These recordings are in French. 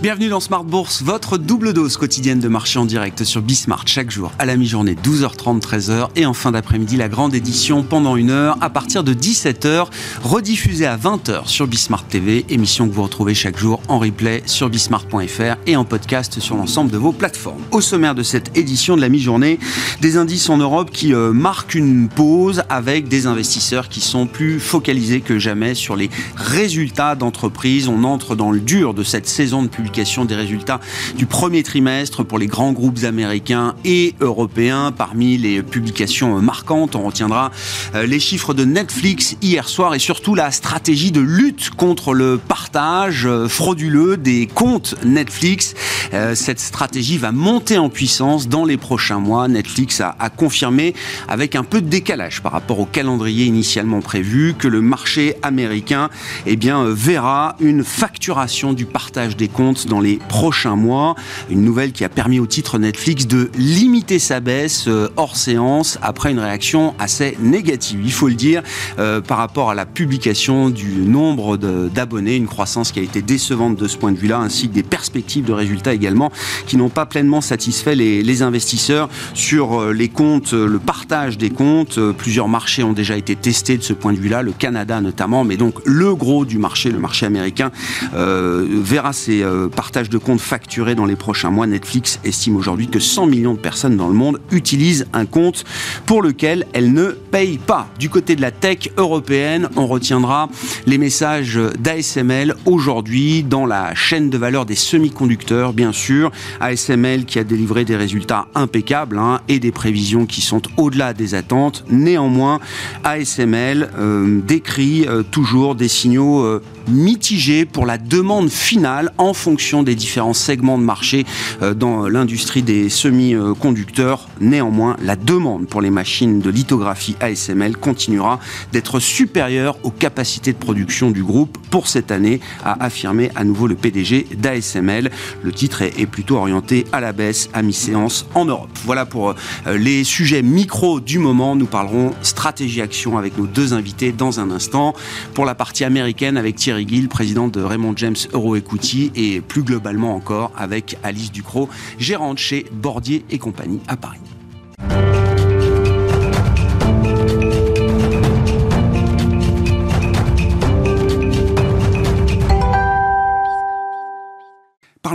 Bienvenue dans Smart Bourse, votre double dose quotidienne de marché en direct sur Bismart chaque jour à la mi-journée 12h30 13h et en fin d'après-midi la grande édition pendant une heure à partir de 17h rediffusée à 20h sur Bismart TV, émission que vous retrouvez chaque jour en replay sur bismart.fr et en podcast sur l'ensemble de vos plateformes. Au sommaire de cette édition de la mi-journée, des indices en Europe qui euh, marquent une pause avec des investisseurs qui sont plus focalisés que jamais sur les résultats d'entreprise. On entre dans le dur de cette saison de publicité des résultats du premier trimestre pour les grands groupes américains et européens. Parmi les publications marquantes, on retiendra euh, les chiffres de Netflix hier soir et surtout la stratégie de lutte contre le partage euh, frauduleux des comptes Netflix. Euh, cette stratégie va monter en puissance dans les prochains mois. Netflix a, confirmé avec un peu de décalage par rapport au calendrier initialement prévu que le marché américain eh bien, verra une facturation du partage des comptes dans les prochains mois. Une nouvelle qui a permis au titre Netflix de limiter sa baisse euh, hors séance après une réaction assez négative, il faut le dire, euh, par rapport à la publication du nombre d'abonnés, une croissance qui a été décevante de ce point de vue-là, ainsi que des perspectives de résultats également qui n'ont pas pleinement satisfait les, investisseurs sur euh, les comptes, le partage des comptes. Plusieurs marchés ont déjà été testés de ce point de vue-là, le Canada notamment, mais donc le gros du marché, le marché américain, verra ses partage de comptes facturés dans les prochains mois, Netflix estime aujourd'hui que 100 millions de personnes dans le monde utilisent un compte pour lequel elles ne payent pas. Du côté de la tech européenne, on retiendra les messages d'ASML aujourd'hui dans la chaîne de valeur des semi-conducteurs, bien sûr. ASML qui a délivré des résultats impeccables hein, et des prévisions qui sont au-delà des attentes. Néanmoins, ASML euh, décrit euh, toujours des signaux euh, mitigés pour la demande finale en fonction des différents segments de marché euh, dans l'industrie des semi-conducteurs. Néanmoins, la demande pour les machines de lithographie ASML continuera d'être supérieure aux capacités de production du groupe pour cette année, a affirmé à nouveau le PDG d'ASML. Le titre est plutôt orienté à la baisse à mi-séance en Europe. Voilà pour euh, les sujets micro du moment. Nous parlerons stratégie action avec nos deux invités dans un instant. Pour la partie américaine avec Thierry Gill, président de Raymond James Euro Equity et plus globalement encore avec Alice Ducrot, gérante chez Bordier et compagnie à Paris.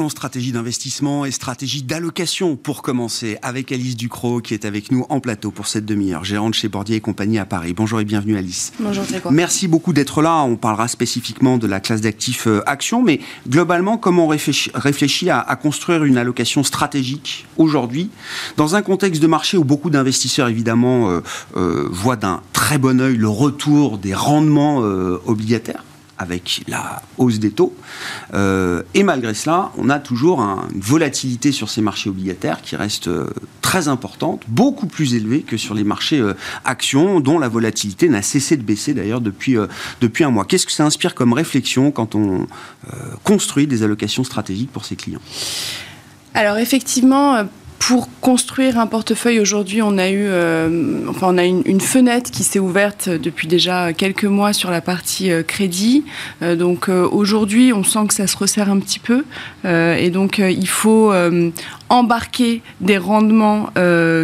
Stratégie d'investissement et stratégie d'allocation pour commencer avec Alice Ducrot qui est avec nous en plateau pour cette demi-heure, gérante chez Bordier et compagnie à Paris. Bonjour et bienvenue Alice. Bonjour quoi Merci beaucoup d'être là. On parlera spécifiquement de la classe d'actifs euh, actions, mais globalement, comment on réfléchit, à, construire une allocation stratégique aujourd'hui dans un contexte de marché où beaucoup d'investisseurs évidemment euh, euh, voient d'un très bon œil le retour des rendements obligataires? Avec la hausse des taux. Euh, et malgré cela, on a toujours une volatilité sur ces marchés obligataires qui reste euh, très importante, beaucoup plus élevée que sur les marchés euh, actions, dont la volatilité n'a cessé de baisser d'ailleurs depuis, depuis un mois. Qu'est-ce que ça inspire comme réflexion quand on construit des allocations stratégiques pour ses clients? Alors effectivement, pour construire un portefeuille aujourd'hui, on a eu, euh, enfin, on a une, fenêtre qui s'est ouverte depuis déjà quelques mois sur la partie euh, crédit. Euh, donc aujourd'hui, on sent que ça se resserre un petit peu, et donc il faut embarquer des rendements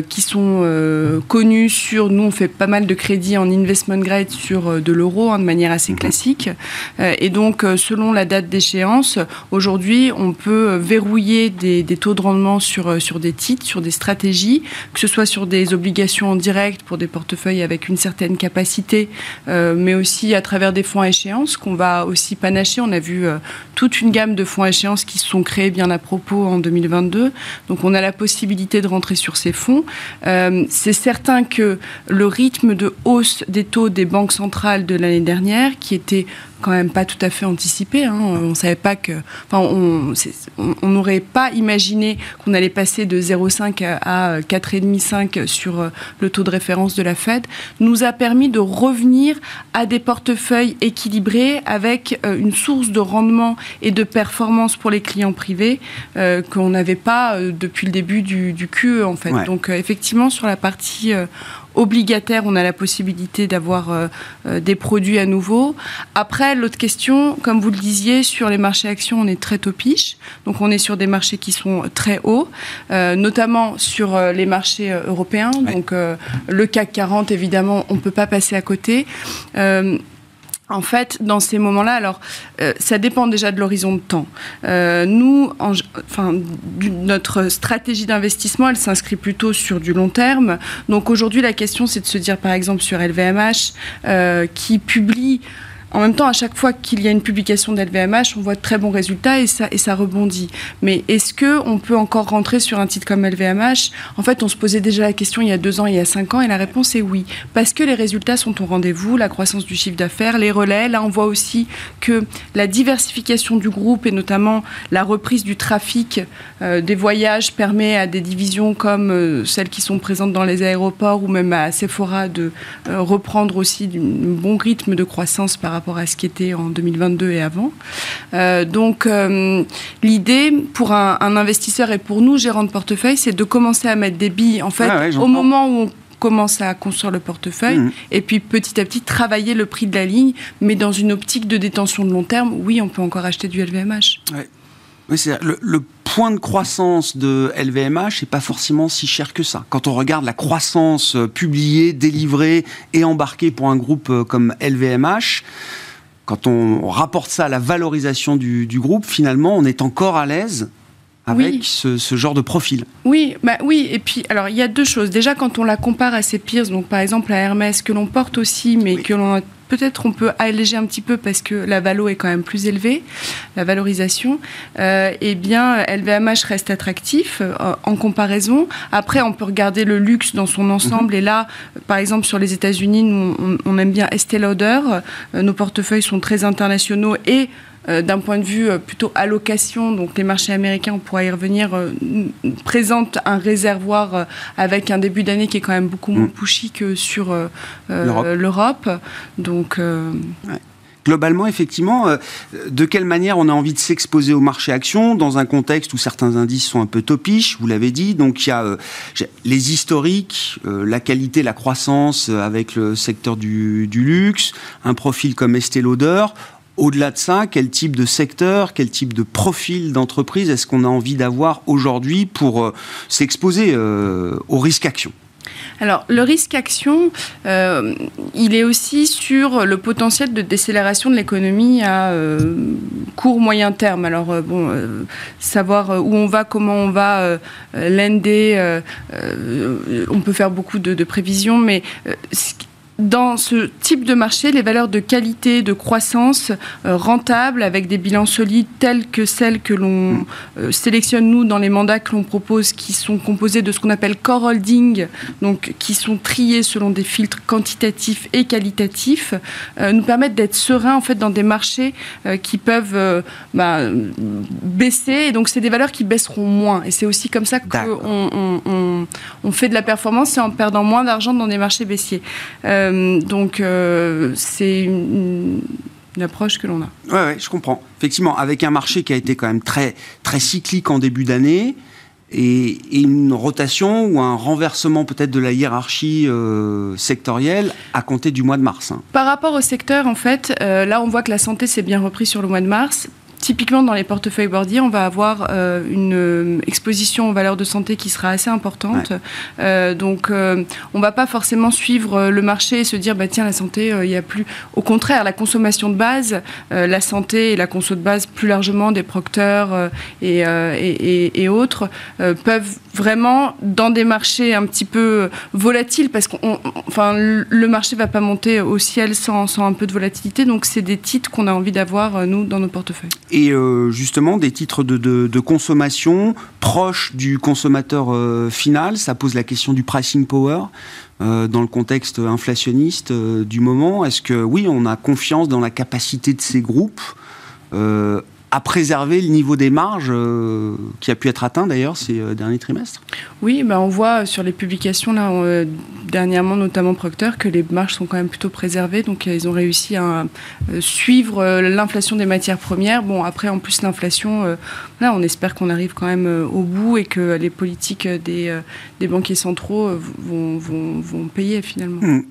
qui sont connus sur. Nous, on fait pas mal de crédits en investment grade sur de l'euro hein, de manière assez mhm. classique, et donc selon la date d'échéance, aujourd'hui, on peut verrouiller des, des, taux de rendement sur sur des titres sur des stratégies, que ce soit sur des obligations en direct pour des portefeuilles avec une certaine capacité, euh, mais aussi à travers des fonds à échéance qu'on va aussi panacher. On a vu euh, toute une gamme de fonds à échéance qui se sont créés bien à propos en 2022. Donc on a la possibilité de rentrer sur ces fonds. Euh, c'est certain que le rythme de hausse des taux des banques centrales de l'année dernière, qui était quand même pas tout à fait anticipé. Hein. On savait pas que, enfin, on n'aurait pas imaginé qu'on allait passer de 0,5 à 4,5 sur euh, le taux de référence de la Fed. Nous a permis de revenir à des portefeuilles équilibrés avec euh, une source de rendement et de performance pour les clients privés euh, qu'on n'avait pas depuis le début du, QE en fait. Donc effectivement sur la partie obligataire, on a la possibilité d'avoir des produits à nouveau. Après, l'autre question, comme vous le disiez, sur les marchés actions, on est très topiche. Donc on est sur des marchés qui sont très hauts, notamment sur les marchés européens. Donc le CAC 40, évidemment, on ne peut pas passer à côté. En fait, dans ces moments-là, alors euh, ça dépend déjà de l'horizon de temps. Euh, nous, enfin, notre stratégie d'investissement, elle s'inscrit plutôt sur du long terme. Donc aujourd'hui, la question, c'est de se dire, par exemple, sur LVMH, euh, qui publie en même temps, à chaque fois qu'il y a une publication d'LVMH, on voit de très bons résultats et ça, rebondit. Mais est-ce qu'on peut encore rentrer sur un titre comme LVMH En fait, on se posait déjà la question il y a deux ans, il y a cinq ans, et la réponse est oui. Parce que les résultats sont au rendez-vous, la croissance du chiffre d'affaires, les relais. Là, on voit aussi que la diversification du groupe et notamment la reprise du trafic euh, des voyages permet à des divisions comme euh, celles qui sont présentes dans les aéroports ou même à Sephora de euh, reprendre aussi un bon rythme de croissance par rapport à ce qui était en 2022 et avant. Euh, donc euh, l'idée pour un, investisseur et pour nous, gérants de portefeuille, c'est de commencer à mettre des billes en fait ah au moment où on commence à construire le portefeuille mmh. et puis petit à petit travailler le prix de la ligne, mais dans une optique de détention de long terme, oui, on peut encore acheter du LVMH. Oui, c'est le, le, point de croissance de LVMH n'est pas forcément si cher que ça. Quand on regarde la croissance euh, publiée, délivrée et embarquée pour un groupe euh, comme LVMH, quand on rapporte ça à la valorisation du, groupe, finalement, on est encore à l'aise avec ce, genre de profil. Oui, bah oui. Et puis, alors, il y a deux choses. Déjà, quand on la compare à ses peers, donc par exemple à Hermès, que l'on porte aussi, mais que l'on a peut-être on peut alléger un petit peu parce que la valo est quand même plus élevée, la valorisation, euh, eh bien LVMH reste attractif euh, en comparaison. Après, on peut regarder le luxe dans son ensemble. Mhm. Et là, par exemple, sur les États-Unis, on, on, aime bien Estée Lauder. Euh, nos portefeuilles sont très internationaux et d'un point de vue euh, plutôt allocation, donc les marchés américains, on pourra y revenir, euh, présentent un réservoir avec un début d'année qui est quand même beaucoup moins mm. pushy que sur l'Europe. Donc. globalement, effectivement, de quelle manière on a envie de s'exposer au marché action dans un contexte où certains indices sont un peu topiches, vous l'avez dit. Donc il y a les historiques, la qualité, la croissance avec le secteur du, du luxe, un profil comme Estée Lauder. Au-delà de ça, quel type de secteur, quel type de profil d'entreprise est-ce qu'on a envie d'avoir aujourd'hui pour euh, s'exposer euh, au risque action? Alors, le risque action, euh, il est aussi sur le potentiel de décélération de l'économie à court, moyen terme. Alors, bon, savoir où on va, comment on va, l'ND, on peut faire beaucoup de, de prévisions, mais dans ce type de marché, les valeurs de qualité, de croissance euh, rentables, avec des bilans solides tels que celles que l'on mm. euh, sélectionne nous dans les mandats que l'on propose, qui sont composés de ce qu'on appelle core holding, donc qui sont triés selon des filtres quantitatifs et qualitatifs, euh, nous permettent d'être sereins en fait dans des marchés qui peuvent bah, baisser. Et donc c'est des valeurs qui baisseront moins. Et c'est aussi comme ça qu'on on, on, fait de la performance, c'est en perdant moins d'argent dans des marchés baissiers. Euh, donc euh, c'est une, approche que l'on a. Oui, ouais, je comprends. Effectivement, avec un marché qui a été quand même très, très cyclique en début d'année, et, une rotation ou un renversement peut-être de la hiérarchie euh, sectorielle à compter du mois de mars. Hein. Par rapport au secteur, en fait, là on voit que la santé s'est bien reprise sur le mois de mars. Typiquement, dans les portefeuilles bourdiers, on va avoir euh, une euh, exposition aux valeurs de santé qui sera assez importante. Euh, donc, on ne va pas forcément suivre le marché et se dire, bah, tiens, la santé, il n'y a plus. Au contraire, la consommation de base, la santé et la conso de base, plus largement, des procteurs et, et, et, autres, peuvent vraiment, dans des marchés un petit peu volatiles, parce que le marché ne va pas monter au ciel sans, sans un peu de volatilité. Donc, c'est des titres qu'on a envie d'avoir, nous, dans nos portefeuilles et euh, justement des titres de, consommation proches du consommateur euh, final. Ça pose la question du pricing power euh, dans le contexte inflationniste du moment. Est-ce que oui, on a confiance dans la capacité de ces groupes à préserver le niveau des marges euh, qui a pu être atteint d'ailleurs ces euh, derniers trimestres Oui, bah on voit sur les publications là, euh, dernièrement, notamment Procter, que les marges sont quand même plutôt préservées. Donc ils ont réussi à suivre l'inflation des matières premières. Bon, après, en plus, l'inflation, là, on espère qu'on arrive quand même au bout et que les politiques des, des banquiers centraux vont, vont, vont payer finalement. Mmh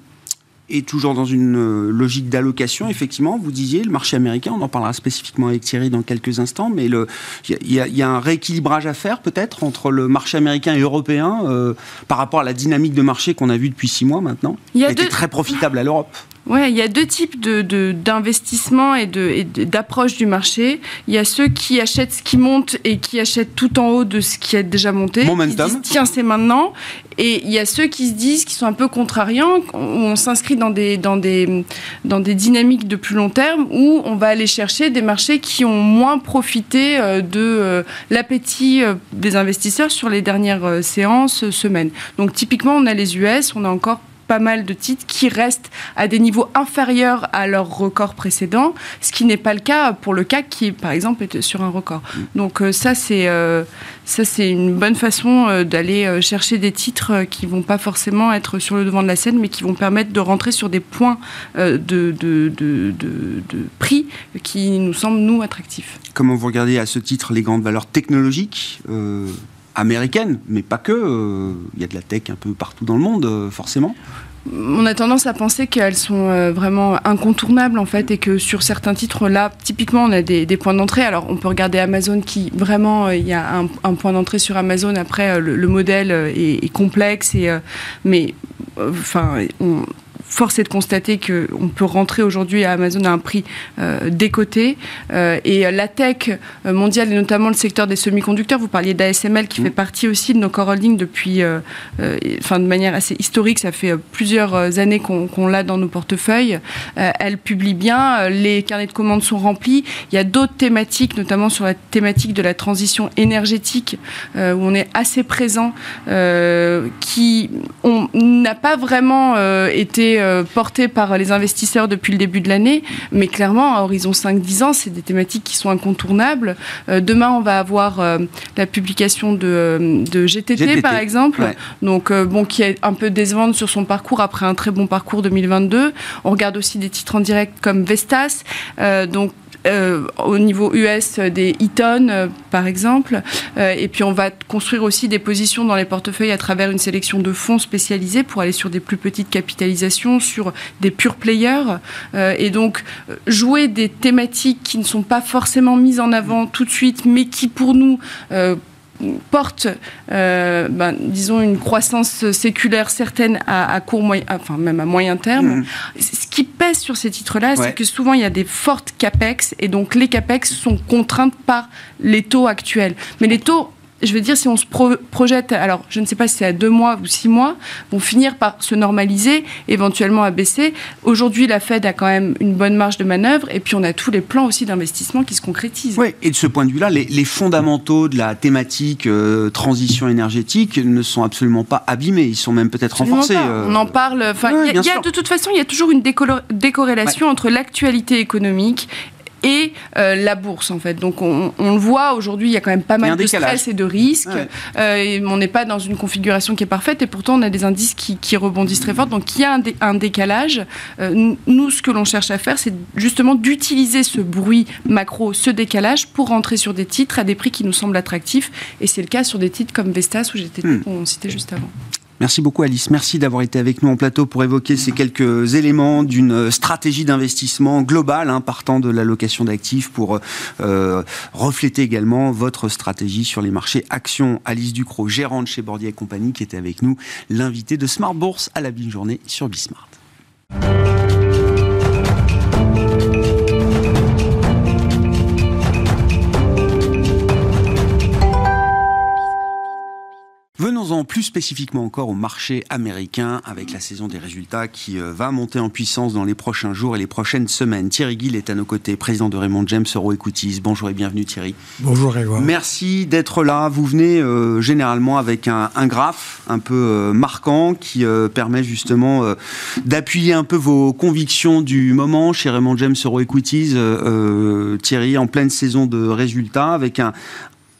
et toujours dans une euh, logique d'allocation, effectivement, vous disiez, le marché américain, on en parlera spécifiquement avec Thierry dans quelques instants, mais il y, a un rééquilibrage à faire peut-être entre le marché américain et européen euh, par rapport à la dynamique de marché qu'on a vue depuis six mois maintenant, il y a qui était très profitable à l'Europe. Ouais, il y a deux types d'investissements de, et d'approche du marché. Il y a ceux qui achètent ce qui monte et qui achètent tout en haut de ce qui est déjà monté. Momentum. Qui disent, tiens, c'est maintenant. Et il y a ceux qui se disent, qui sont un peu contrariants, où on s'inscrit dans des, dans, des, dans des dynamiques de plus long terme, où on va aller chercher des marchés qui ont moins profité euh, de euh, l'appétit euh, des investisseurs sur les dernières séances, semaines. Donc typiquement, on a les US, on a encore pas mal de titres qui restent à des niveaux inférieurs à leur record précédent, ce qui n'est pas le cas pour le CAC qui, par exemple, est sur un record. Mm. Donc euh, ça, c'est euh, ça, c'est une bonne façon euh, d'aller chercher des titres qui vont pas forcément être sur le devant de la scène, mais qui vont permettre de rentrer sur des points de, de, de, de prix qui nous semblent, nous, attractifs. Comment vous regardez à ce titre les grandes valeurs technologiques américaine, mais pas que. Euh, il y a de la tech un peu partout dans le monde, euh, forcément. On a tendance à penser qu'elles sont euh, vraiment incontournables en fait et que sur certains titres là, typiquement on a des, points d'entrée. Alors on peut regarder Amazon qui vraiment il y a un, point d'entrée sur Amazon. Après le, modèle est, complexe et mais on, force est de constater qu'on peut rentrer aujourd'hui à Amazon à un prix euh, décoté. Euh, et la tech mondiale, et notamment le secteur des semi-conducteurs, vous parliez d'ASML qui mmh. fait partie aussi de nos core holdings depuis, euh, enfin, de manière assez historique, ça fait plusieurs années qu'on l'a dans nos portefeuilles. elle publie bien, les carnets de commandes sont remplis. Il y a d'autres thématiques, notamment sur la thématique de la transition énergétique, où on est assez présent, qui n'a pas vraiment été euh, porté par les investisseurs depuis le début de l'année, mais clairement, à horizon 5-10 ans, c'est des thématiques qui sont incontournables. Euh, demain, on va avoir euh, la publication de, GTT, par exemple, donc bon, qui est un peu décevante sur son parcours après un très bon parcours 2022. On regarde aussi des titres en direct comme Vestas, donc euh, au niveau US des Eaton, euh, par exemple. Euh, et puis on va construire aussi des positions dans les portefeuilles à travers une sélection de fonds spécialisés pour aller sur des plus petites capitalisations, sur des pure players. et donc jouer des thématiques qui ne sont pas forcément mises en avant tout de suite, mais qui pour nous porte, euh, ben, disons, une croissance séculaire certaine à, court, moyen, enfin même à moyen terme. Mmh. Ce qui pèse sur ces titres-là, c'est que souvent il y a des fortes capex et donc les capex sont contraintes par les taux actuels. Mais les taux je veux dire, si on se projette, alors je ne sais pas si c'est à deux mois ou six mois, vont finir par se normaliser, éventuellement à baisser. Aujourd'hui, la Fed a quand même une bonne marge de manœuvre, et puis on a tous les plans aussi d'investissement qui se concrétisent. Oui, et de ce point de vue-là, les, fondamentaux de la thématique euh, transition énergétique ne sont absolument pas abîmés, ils sont même peut-être renforcés. Euh. On en parle. Enfin, de toute façon, il y a toujours une décorrélation entre l'actualité économique et euh, la bourse en fait. Donc on, le voit aujourd'hui, il y a quand même pas mal de stress et de risques. Euh, on n'est pas dans une configuration qui est parfaite et pourtant on a des indices qui, rebondissent très fort. Donc il y a un, décalage. Euh, nous, ce que l'on cherche à faire, c'est justement d'utiliser ce bruit macro, ce décalage, pour rentrer sur des titres à des prix qui nous semblent attractifs. Et c'est le cas sur des titres comme Vestas où j'étais citait juste avant. Merci beaucoup Alice. Merci d'avoir été avec nous en plateau pour évoquer ces quelques éléments d'une stratégie d'investissement globale hein, partant de l'allocation d'actifs pour euh, refléter également votre stratégie sur les marchés actions. Alice Ducrot, gérante chez Bordier Compagnie, qui était avec nous, l'invité de Smart Bourse à la journée sur Bismart. Maintenant plus spécifiquement encore au marché américain avec la saison des résultats qui euh, va monter en puissance dans les prochains jours et les prochaines semaines. Thierry Gill est à nos côtés, président de Raymond James Euro Equities. Bonjour et bienvenue Thierry. Bonjour Grégoire. Merci d'être là. Vous venez euh, généralement avec un, graphe un peu euh, marquant qui permet justement d'appuyer un peu vos convictions du moment chez Raymond James Euro Equities. Thierry, en pleine saison de résultats avec un,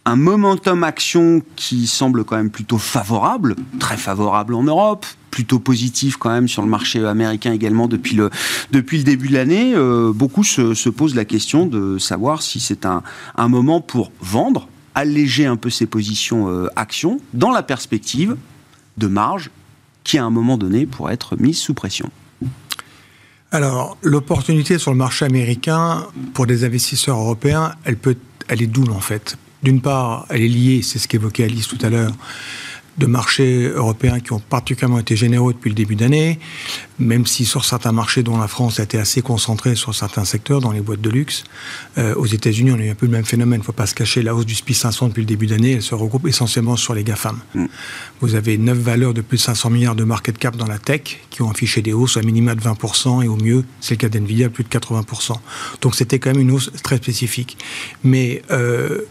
un momentum action qui semble quand même plutôt favorable, très favorable en Europe, plutôt positif quand même sur le marché américain également depuis le, depuis le début de l'année. Euh, beaucoup se, posent la question de savoir si c'est un, moment pour vendre, alléger un peu ses positions euh, actions dans la perspective de marge qui à un moment donné pourrait être mise sous pression. Alors, l'opportunité sur le marché américain pour des investisseurs européens, elle peut, elle est double en fait. D'une part, elle est liée, c'est ce qu'évoquait Alice tout à l'heure, de marchés européens qui ont particulièrement été généreux depuis le début d'année, même si sur certains marchés dont la France a été assez concentrée sur certains secteurs, dans les boîtes de luxe, euh, aux États-Unis, on a eu un peu le même phénomène. Il ne faut pas se cacher, la hausse du SPI 500 depuis le début d'année, elle se regroupe essentiellement sur les GAFAM. Mm. Vous avez neuf valeurs de plus de 500 milliards de market cap dans la tech qui ont affiché des hausses à minima de 20% et au mieux, c'est le cas d'NVIDIA, plus de 80%. Donc c'était quand même une hausse très spécifique. Mais euh,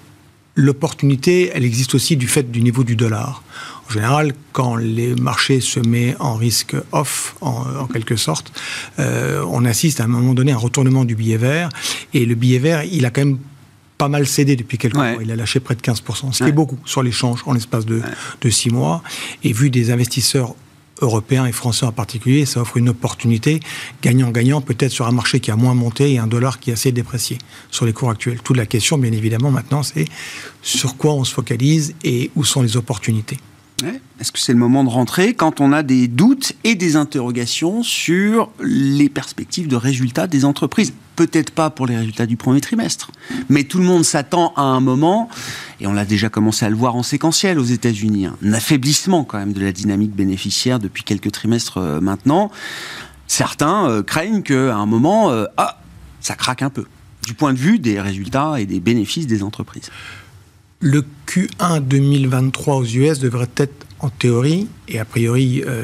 l'opportunité, elle existe aussi du fait du niveau du dollar. En général, quand les marchés se mettent en risque off, en, quelque sorte, euh, on assiste à un moment donné à un retournement du billet vert. Et le billet vert, il a quand même pas mal cédé depuis quelques mois. Il a lâché près de 15%, ce qui est beaucoup sur l'échange en l'espace de, de six mois. Et vu des investisseurs européens et français en particulier, ça offre une opportunité gagnant-gagnant, peut-être sur un marché qui a moins monté et un dollar qui est assez déprécié sur les cours actuels. Toute la question, bien évidemment, maintenant, c'est sur quoi on se focalise et où sont les opportunités. Est-ce que c'est le moment de rentrer quand on a des doutes et des interrogations sur les perspectives de résultats des entreprises? Peut-être pas pour les résultats du premier trimestre, mais tout le monde s'attend à un moment, et on l'a déjà commencé à le voir en séquentiel aux États-Unis, un affaiblissement quand même de la dynamique bénéficiaire depuis quelques trimestres euh, maintenant. Certains euh, craignent qu'à un moment, euh, ah, ça craque un peu, du point de vue des résultats et des bénéfices des entreprises. Le Q1 2023 aux US devrait être en théorie, et a priori, euh,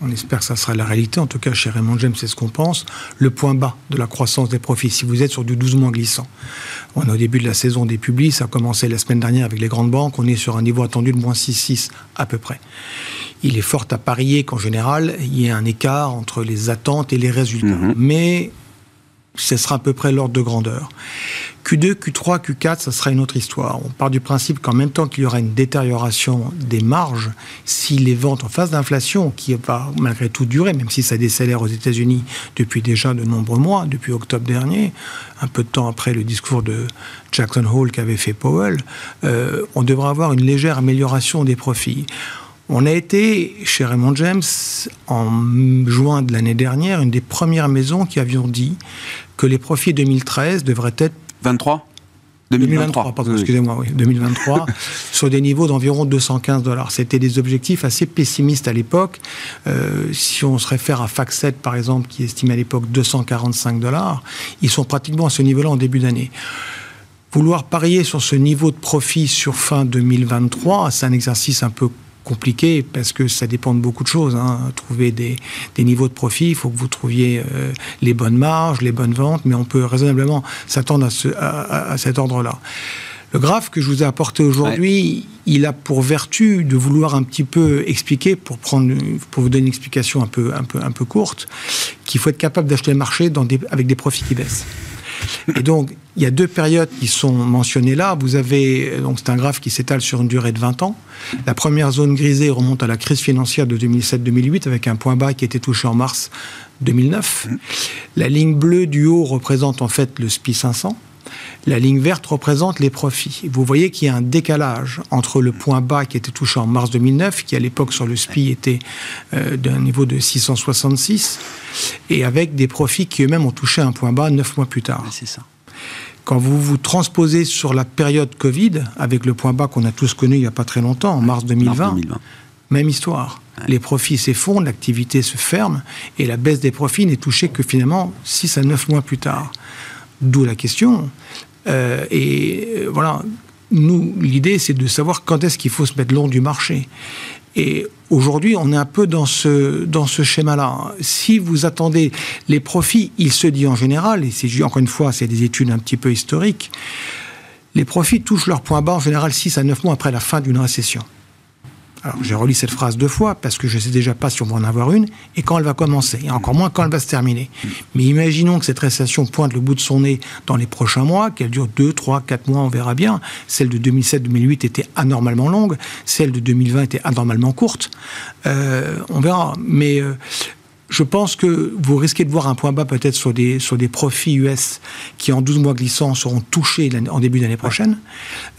on espère que ça sera la réalité, en tout cas chez Raymond James, c'est ce qu'on pense, le point bas de la croissance des profits, si vous êtes sur du 12 mois glissant. On est au début de la saison des publics, ça a commencé la semaine dernière avec les grandes banques, on est sur un niveau attendu de moins 6,6 à peu près. Il est fort à parier qu'en général, il y ait un écart entre les attentes et les résultats. Mm-hmm. Mais ce sera à peu près l'ordre de grandeur. Q2, Q3, Q4, ça sera une autre histoire. On part du principe qu'en même temps qu'il y aura une détérioration des marges, si les ventes en phase d'inflation, qui va malgré tout durer, même si ça décélère aux États-Unis depuis déjà de nombreux mois, depuis octobre dernier, un peu de temps après le discours de Jackson Hole qu'avait fait Powell, euh, on devra avoir une légère amélioration des profits. On a été, chez Raymond James, en juin de l'année dernière, une des premières maisons qui avions dit que les profits 2013 devraient être... 23 2023, pardon, excusez-moi, oui, 2023, sur des niveaux d'environ 215 dollars. C'était des objectifs assez pessimistes à l'époque. Euh, si on se réfère à FactSet, par exemple, qui estimait à l'époque 245 dollars, ils sont pratiquement à ce niveau-là en début d'année. Vouloir parier sur ce niveau de profit sur fin 2023, c'est un exercice un peu compliqué parce que ça dépend de beaucoup de choses. Hein. Trouver des, niveaux de profit, il faut que vous trouviez euh, les bonnes marges, les bonnes ventes, mais on peut raisonnablement s'attendre à, cet ordre-là. Le graphe que je vous ai apporté aujourd'hui, il a pour vertu de vouloir un petit peu expliquer, pour, prendre, pour vous donner une explication un peu, un peu, un peu courte, qu'il faut être capable d'acheter le marché dans avec des profits qui baissent. Et donc, il y a deux périodes qui sont mentionnées là. Vous avez, donc c'est un graphe qui s'étale sur une durée de 20 ans. La première zone grisée remonte à la crise financière de 2007-2008 avec un point bas qui a été touché en mars 2009. La ligne bleue du haut représente en fait le SPI 500. La ligne verte représente les profits. Vous voyez qu'il y a un décalage entre le point bas qui était touché en mars 2009, qui à l'époque sur le SPI était euh, d'un niveau de 666, et avec des profits qui eux-mêmes ont touché un point bas neuf mois plus tard. C'est ça. Quand vous vous transposez sur la période Covid, avec le point bas qu'on a tous connu il n'y a pas très longtemps, en mars 2020, même histoire. Les profits s'effondrent, l'activité se ferme, et la baisse des profits n'est touchée que finalement 6 à 9 mois plus tard. D'où la question. Euh, et euh, voilà, nous, l'idée, c'est de savoir quand est-ce qu'il faut se mettre long du marché. Et aujourd'hui, on est un peu dans ce, dans ce schéma-là. Si vous attendez les profits, il se dit en général, et c'est encore une fois, c'est des études un petit peu historiques, les profits touchent leur point bas en général 6 à 9 mois après la fin d'une récession. Alors j'ai relu cette phrase deux fois parce que je ne sais déjà pas si on va en avoir une et quand elle va commencer, et encore moins quand elle va se terminer. Mais imaginons que cette récession pointe le bout de son nez dans les prochains mois, qu'elle dure 2, 3, 4 mois, on verra bien. Celle de 2007-2008 était anormalement longue, celle de 2020 était anormalement courte. Euh, on verra. Mais euh, je pense que vous risquez de voir un point bas peut-être sur des, sur des profits US qui, en 12 mois glissants, seront touchés en début d'année prochaine.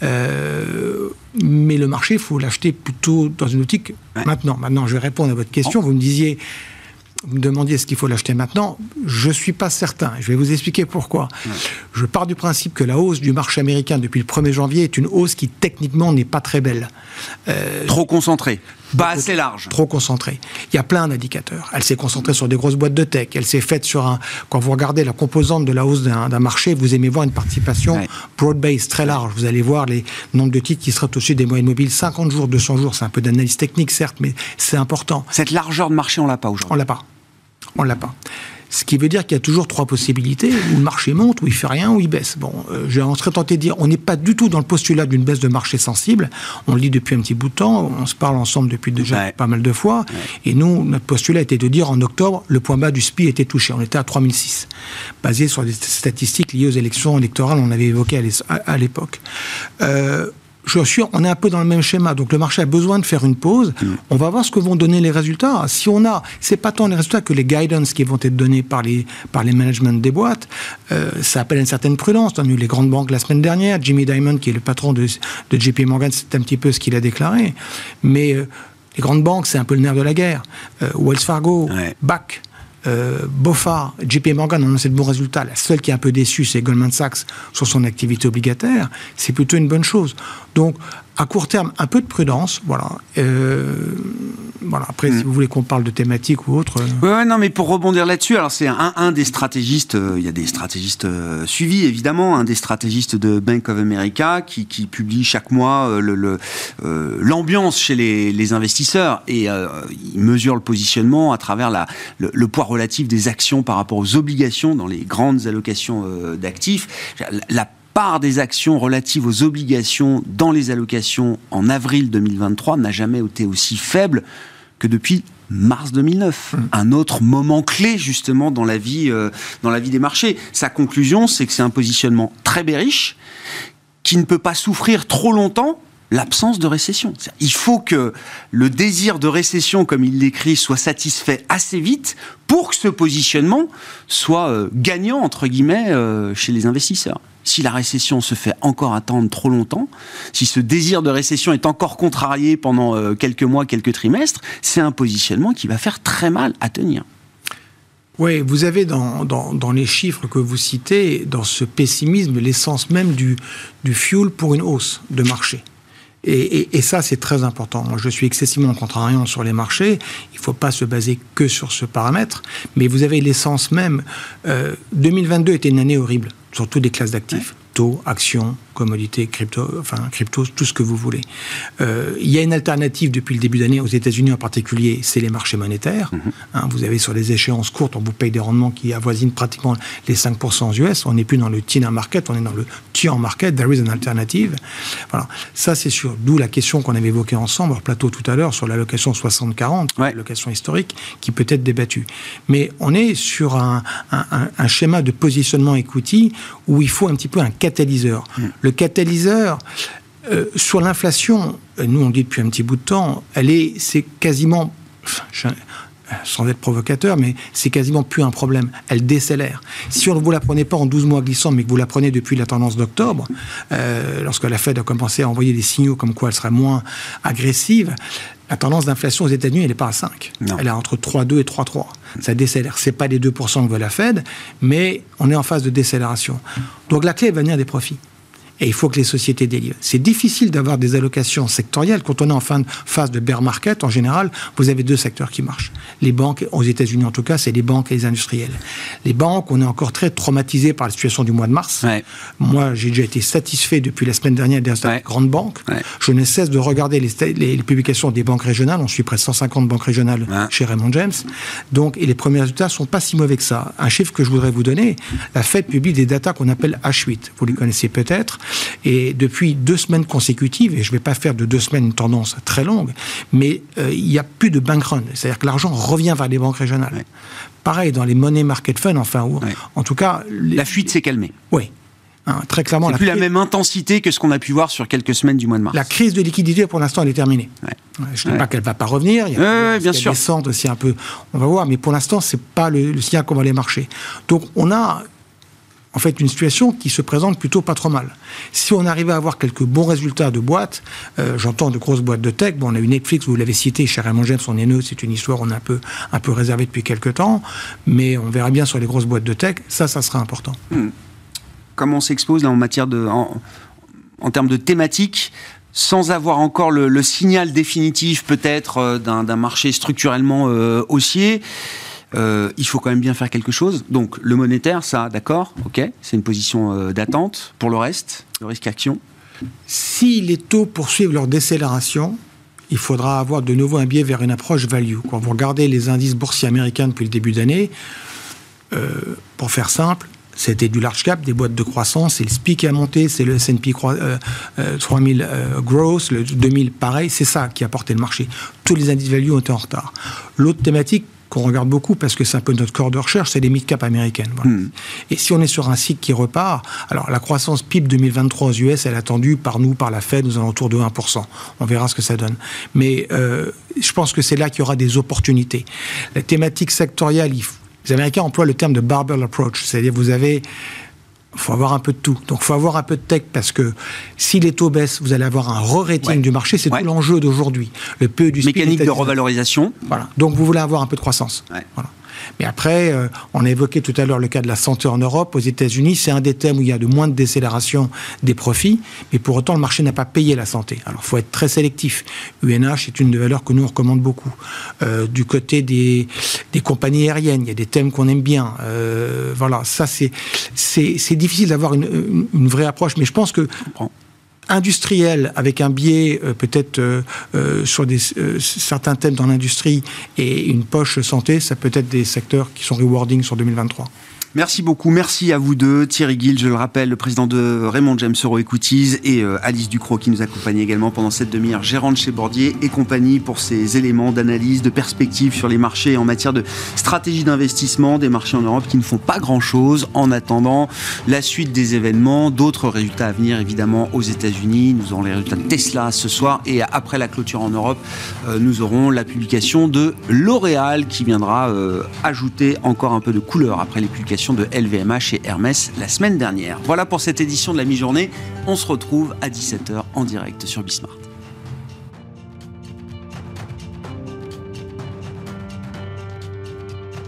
Euh, mais le marché, il faut l'acheter plutôt dans une optique maintenant. Maintenant, je vais répondre à votre question. Vous me disiez, vous me demandiez est-ce qu'il faut l'acheter maintenant Je ne suis pas certain. Je vais vous expliquer pourquoi. Je pars du principe que la hausse du marché américain depuis le 1er janvier est une hausse qui techniquement n'est pas très belle. Euh, trop concentrée. Pas assez large. Trop concentrée. Il y a plein d'indicateurs. Elle s'est concentrée sur des grosses boîtes de tech. Elle s'est faite sur un. Quand vous regardez la composante de la hausse d'un marché, vous aimez voir une participation broad-based, très large. Vous allez voir les nombres de titres qui seraient au-dessus des moyennes mobiles. 50 jours, 200 jours, c'est un peu d'analyse technique, certes, mais c'est important. Cette largeur de marché, on l'a pas aujourd'hui. On l'a pas. On l'a pas. Ce qui veut dire qu'il y a toujours trois possibilités, où le marché monte, où il fait rien, où il baisse. Bon, euh, on serait tenté de dire, on n'est pas du tout dans le postulat d'une baisse de marché sensible. On le dit depuis un petit bout de temps, on se parle ensemble depuis déjà pas mal de fois. Et nous, notre postulat était de dire en octobre, le point bas du SPI était touché. On était à 3006, basé sur des statistiques liées aux élections électorales, on avait évoqué à l'époque. Euh, je suis, on est un peu dans le même schéma. Donc le marché a besoin de faire une pause. Mm. On va voir ce que vont donner les résultats. Si on a, c'est pas tant les résultats que les guidance qui vont être donnés par les par les managements des boîtes. Euh, ça appelle une certaine prudence. On a eu les grandes banques la semaine dernière. Jimmy Dimon, qui est le patron de, de JP Morgan, c'est un petit peu ce qu'il a déclaré. Mais euh, les grandes banques, c'est un peu le nerf de la guerre. Euh, Wells Fargo, ouais. BAC. Euh, JP Morgan ont annoncé de bons résultats. La seule qui est un peu déçue, c'est Goldman Sachs sur son activité obligataire. C'est plutôt une bonne chose. Donc, à court terme, un peu de prudence, voilà. Euh, voilà. Après, si mm. vous voulez qu'on parle de thématiques ou autre. Euh. Ouais, non, mais pour rebondir là-dessus, alors c'est un, un, des stratégistes. Euh, il y a des stratégistes suivis, évidemment, un des stratégistes de Bank of America qui, qui publie chaque mois l'ambiance le, chez les, les, investisseurs et il mesure le positionnement à travers la, le, le, poids relatif des actions par rapport aux obligations dans les grandes allocations d'actifs. La, part des actions relatives aux obligations dans les allocations en avril 2023 n'a jamais été aussi faible que depuis mars 2009, mmh. un autre moment clé justement dans la vie, euh, dans la vie des marchés. Sa conclusion, c'est que c'est un positionnement très bériche qui ne peut pas souffrir trop longtemps l'absence de récession. Il faut que le désir de récession, comme il l'écrit, soit satisfait assez vite pour que ce positionnement soit euh, gagnant, entre guillemets, euh, chez les investisseurs si la récession se fait encore attendre trop longtemps, si ce désir de récession est encore contrarié pendant euh, quelques mois, quelques trimestres, c'est un positionnement qui va faire très mal à tenir. Oui, vous avez dans, les chiffres que vous citez, dans ce pessimisme, l'essence même du, fuel pour une hausse de marché. Et, et, ça, c'est très important. Moi, je suis excessivement contrariant sur les marchés. Il ne faut pas se baser que sur ce paramètre. Mais vous avez l'essence même. Euh, 2022 était une année horrible sur toutes les classes d'actifs. Taux, actions, commodités, crypto, enfin crypto, tout ce que vous voulez. Euh, il y a une alternative depuis le début d'année aux États-Unis en particulier, c'est les marchés monétaires. Mhm. Hein, vous avez sur les échéances courtes, on vous paye des rendements qui avoisinent pratiquement les 5% US. On n'est plus dans le TINA market, on est dans le TIAN market. There is an alternative. Voilà, ça c'est sûr. D'où la question qu'on avait évoquée ensemble au plateau tout à l'heure sur l'allocation 60-40, l'allocation historique, qui peut être débattue. Mais on est sur un, schéma de positionnement equity où il faut un petit peu un catalyseur. Mm. Le catalyseur, euh, sur l'inflation, euh, nous on dit depuis un petit bout de temps, elle est, c'est quasiment, sans être provocateur, mais c'est quasiment plus un problème. Elle décélère. Si on ne vous la prenez pas en 12 mois glissants, mais que vous la prenez depuis la tendance d'octobre, euh, lorsque la Fed a commencé à envoyer des signaux comme quoi elle serait moins agressive, la tendance d'inflation aux États-Unis, elle n'est pas à 5. Elle est entre 3,2 et 3,3. Ça décélère. Ce n'est pas les 2% que veut la Fed, mais on est en phase de décélération. Donc la clé va venir des profits. Et il faut que les sociétés délivrent. C'est difficile d'avoir des allocations sectorielles. Quand on est en fin de phase de bear market, en général, vous avez deux secteurs qui marchent. Les banques, aux États-Unis en tout cas, c'est les banques et les industriels. Les banques, on est encore très traumatisé par la situation du mois de mars. Moi, j'ai déjà été satisfait depuis la semaine dernière des grandes banques. Je ne cesse de regarder les, les, publications des banques régionales. On suit près de 150 banques régionales chez Raymond James. Donc, et les premiers résultats sont pas si mauvais que ça. Un chiffre que je voudrais vous donner, la Fed publie des datas qu'on appelle H8. Vous les connaissez peut-être. Et depuis deux semaines consécutives, et je ne vais pas faire de deux semaines une tendance très longue, mais euh, il n'y a plus de bank run. C'est-à-dire que l'argent revient vers les banques régionales. Pareil dans les money market funds, enfin, en tout cas. La fuite s'est calmée. Oui. Hein, très clairement. C'est plus la même intensité que ce qu'on a pu voir sur quelques semaines du mois de mars. La crise de liquidité, pour l'instant, elle est terminée. Je ne dis pas qu'elle va pas revenir. Il y a, bien sûr. aussi un peu. On va voir, mais pour l'instant, c'est pas le, signal qu'on va aller marcher. Donc, on a en fait une situation qui se présente plutôt pas trop mal. Si on arrivait à avoir quelques bons résultats de boîtes, euh, j'entends de grosses boîtes de tech, bon, on a eu Netflix, vous l'avez cité, cher Raymond James, on est c'est une histoire on a un peu, un peu réservée depuis quelques temps, mais on verra bien sur les grosses boîtes de tech, ça, ça sera important. Hmm. Comment on s'expose en matière de, en, termes de thématiques sans avoir encore le, signal définitif peut-être euh, d'un marché structurellement euh, haussier, euh, il faut quand même bien faire quelque chose. Donc le monétaire, ça, d'accord, ok, c'est une position d'attente. Pour le reste, le risque action. Si les taux poursuivent leur décélération, il faudra avoir de nouveau un biais vers une approche value. Quand vous regardez les indices boursiers américains depuis le début d'année, pour faire simple, c'était du large cap, des boîtes de croissance, c'est le SPI qui a monté, c'est le S&P 3000 euh, euh, euh, Growth, le 2000 pareil, c'est ça qui a porté le marché. Tous les indices value ont été en retard. L'autre thématique qu'on regarde beaucoup parce que c'est un peu notre corps de recherche, c'est les mid-cap américaines. Hmm. Et si on est sur un cycle qui repart, alors la croissance PIB 2023 aux US, elle est attendue par nous, par la Fed, aux alentours de 1%. On verra ce que ça donne. Mais je pense que c'est là qu'il y aura des opportunités. La thématique sectorielle, il faut les Américains emploient le terme de barbell approach, c'est-à-dire vous avez il faut avoir un peu de tout. Donc, il faut avoir un peu de tech parce que si les taux baissent, vous allez avoir un re-rating du marché. C'est tout l'enjeu d'aujourd'hui. Le peu du mécanique de revalorisation. Voilà. Donc, vous voulez avoir un peu de croissance. Voilà. Mais après, euh, on a évoqué tout à l'heure le cas de la santé en Europe. Aux États-Unis, c'est un des thèmes où il y a de moins de décélération des profits, mais pour autant, le marché n'a pas payé la santé. Alors, il faut être très sélectif. UNH est une des valeurs que nous, on recommande beaucoup. Euh, du côté des, compagnies aériennes, il y a des thèmes qu'on aime bien. Euh, voilà, ça, c'est difficile d'avoir une, vraie approche, mais je pense que industriel avec un biais euh, peut-être euh, euh, sur certains thèmes dans l'industrie et une poche santé, ça peut être des secteurs qui sont rewarding sur 2023. Merci beaucoup. Merci à vous deux. Thierry Gill, je le rappelle, le président de Raymond James Euro Equities et euh, Alice Ducrot qui nous accompagne également pendant cette demi-heure, gérante chez Bordier et compagnie pour ces éléments d'analyse, de perspective sur les marchés en matière de stratégie d'investissement des marchés en Europe qui ne font pas grand-chose en attendant la suite des événements, d'autres résultats à venir évidemment aux États-Unis. Nous aurons les résultats de Tesla ce soir et après la clôture en Europe, euh, nous aurons la publication de L'Oréal qui viendra euh, ajouter encore un peu de couleur après les publications de LVMH et Hermès la semaine dernière. Voilà pour cette édition de la mi-journée. On se retrouve à 17h en direct sur Bismart.